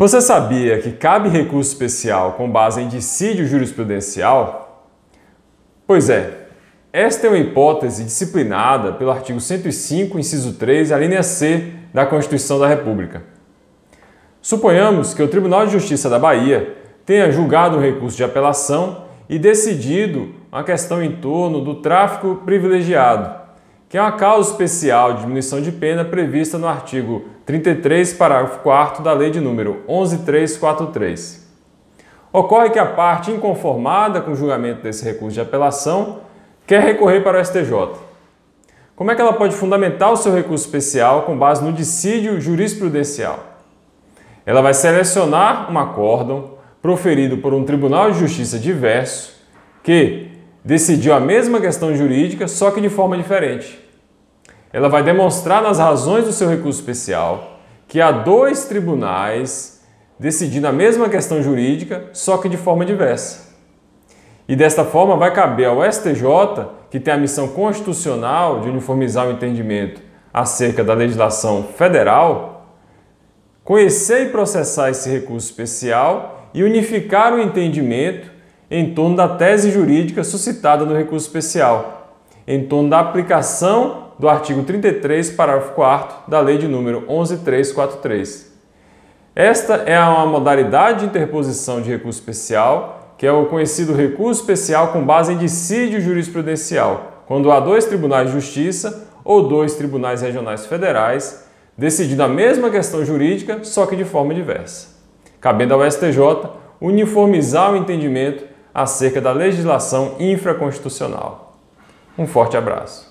Você sabia que cabe recurso especial com base em dissídio jurisprudencial? Pois é, esta é uma hipótese disciplinada pelo artigo 105, inciso 3, a linha C da Constituição da República. Suponhamos que o Tribunal de Justiça da Bahia tenha julgado o recurso de apelação e decidido uma questão em torno do tráfico privilegiado, que é uma causa especial de diminuição de pena prevista no artigo 33, parágrafo 4 da Lei de número 11343. Ocorre que a parte inconformada com o julgamento desse recurso de apelação quer recorrer para o STJ. Como é que ela pode fundamentar o seu recurso especial com base no dissídio jurisprudencial? Ela vai selecionar um acórdão proferido por um tribunal de justiça diverso que decidiu a mesma questão jurídica, só que de forma diferente. Ela vai demonstrar nas razões do seu recurso especial que há dois tribunais decidindo a mesma questão jurídica, só que de forma diversa. E desta forma vai caber ao STJ, que tem a missão constitucional de uniformizar o entendimento acerca da legislação federal, conhecer e processar esse recurso especial e unificar o entendimento em torno da tese jurídica suscitada no recurso especial, em torno da aplicação do artigo 33, parágrafo 4 da Lei de número 11343. Esta é uma modalidade de interposição de recurso especial, que é o conhecido recurso especial com base em dissídio jurisprudencial, quando há dois tribunais de justiça ou dois tribunais regionais federais decidindo a mesma questão jurídica, só que de forma diversa. Cabendo ao STJ uniformizar o entendimento acerca da legislação infraconstitucional. Um forte abraço.